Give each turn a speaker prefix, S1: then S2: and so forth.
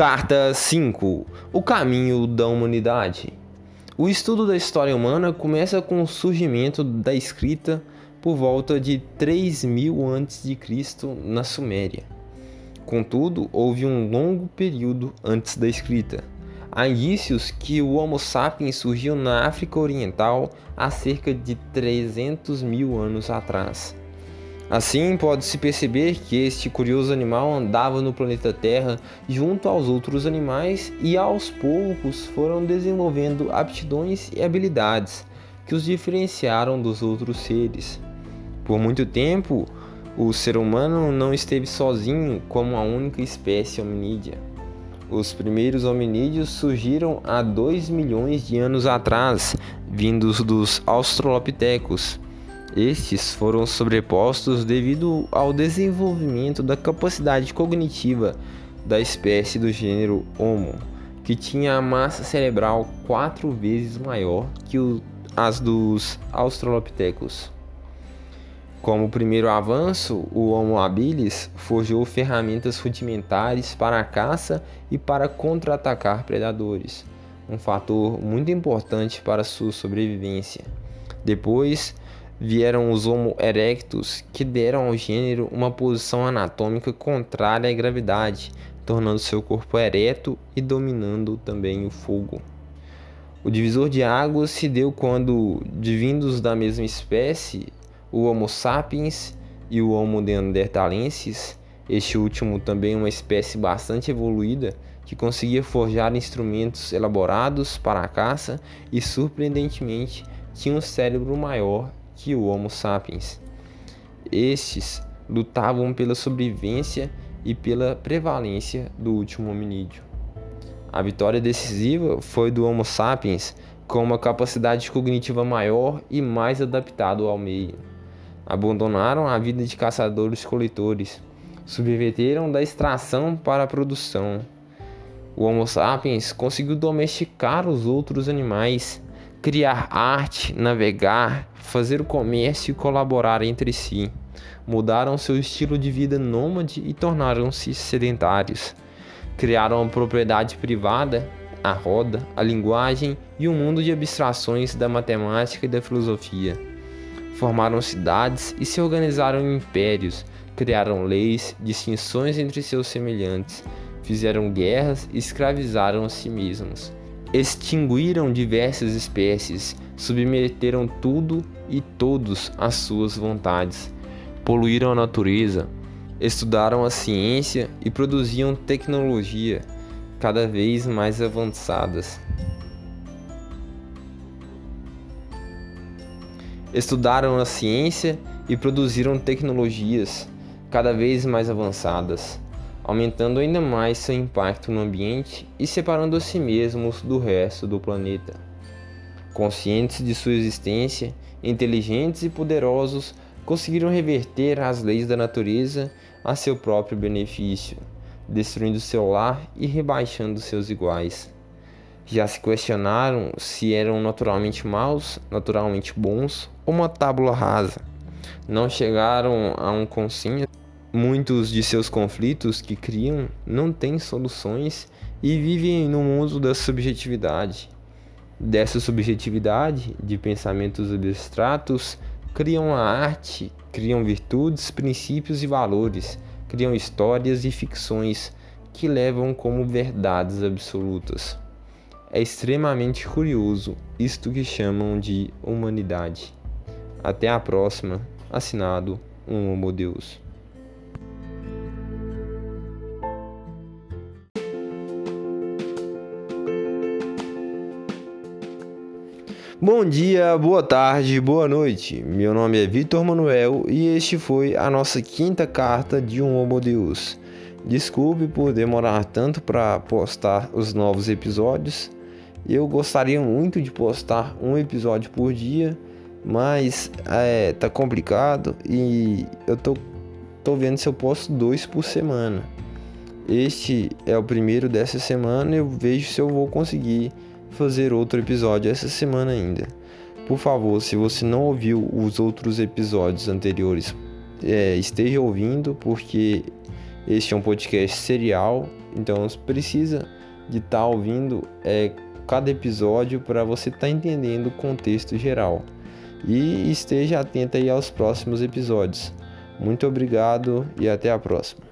S1: Carta 5 O caminho da humanidade. O estudo da história humana começa com o surgimento da escrita por volta de 3000 a.C. na Suméria. Contudo, houve um longo período antes da escrita. Há indícios que o Homo sapiens surgiu na África Oriental há cerca de 300 mil anos atrás. Assim, pode-se perceber que este curioso animal andava no planeta Terra junto aos outros animais e aos poucos foram desenvolvendo aptidões e habilidades que os diferenciaram dos outros seres. Por muito tempo, o ser humano não esteve sozinho como a única espécie hominídea. Os primeiros hominídeos surgiram há 2 milhões de anos atrás, vindos dos australopitecos estes foram sobrepostos devido ao desenvolvimento da capacidade cognitiva da espécie do gênero Homo, que tinha a massa cerebral quatro vezes maior que as dos Australopithecus. Como primeiro avanço, o Homo habilis forjou ferramentas rudimentares para a caça e para contra-atacar predadores, um fator muito importante para sua sobrevivência. Depois, vieram os Homo erectus, que deram ao gênero uma posição anatômica contrária à gravidade, tornando seu corpo ereto e dominando também o fogo. O divisor de águas se deu quando, divindos da mesma espécie, o Homo sapiens e o Homo neanderthalensis, este último também uma espécie bastante evoluída, que conseguia forjar instrumentos elaborados para a caça e, surpreendentemente, tinha um cérebro maior que o Homo sapiens. Estes lutavam pela sobrevivência e pela prevalência do último hominídeo. A vitória decisiva foi do Homo sapiens com uma capacidade cognitiva maior e mais adaptado ao meio. Abandonaram a vida de caçadores-coletores, subverteram da extração para a produção. O Homo sapiens conseguiu domesticar os outros animais, criar arte, navegar, fazer o comércio e colaborar entre si. Mudaram seu estilo de vida nômade e tornaram-se sedentários. Criaram a propriedade privada, a roda, a linguagem e um mundo de abstrações da matemática e da filosofia. Formaram cidades e se organizaram em impérios, criaram leis, distinções entre seus semelhantes, fizeram guerras e escravizaram a si mesmos extinguiram diversas espécies, submeteram tudo e todos às suas vontades, poluíram a natureza, estudaram a ciência e produziam tecnologia cada vez mais avançadas. Estudaram a ciência e produziram tecnologias cada vez mais avançadas aumentando ainda mais seu impacto no ambiente e separando a si mesmos do resto do planeta. Conscientes de sua existência, inteligentes e poderosos, conseguiram reverter as leis da natureza a seu próprio benefício, destruindo seu lar e rebaixando seus iguais. Já se questionaram se eram naturalmente maus, naturalmente bons ou uma tábula rasa. Não chegaram a um consenso Muitos de seus conflitos que criam não têm soluções e vivem no mundo da subjetividade. Dessa subjetividade, de pensamentos abstratos, criam a arte, criam virtudes, princípios e valores, criam histórias e ficções que levam como verdades absolutas. É extremamente curioso isto que chamam de humanidade. Até a próxima. Assinado um Homo Deus. Bom dia, boa tarde, boa noite. Meu nome é Vitor Manuel e este foi a nossa quinta carta de um Homo Deus. Desculpe por demorar tanto para postar os novos episódios. Eu gostaria muito de postar um episódio por dia, mas é, tá complicado e eu tô, tô vendo se eu posto dois por semana. Este é o primeiro dessa semana, eu vejo se eu vou conseguir fazer outro episódio essa semana ainda. Por favor, se você não ouviu os outros episódios anteriores, é, esteja ouvindo, porque este é um podcast serial Então você precisa de estar tá ouvindo é, cada episódio para você estar tá entendendo o contexto geral. E esteja atento aí aos próximos episódios. Muito obrigado e até a próxima.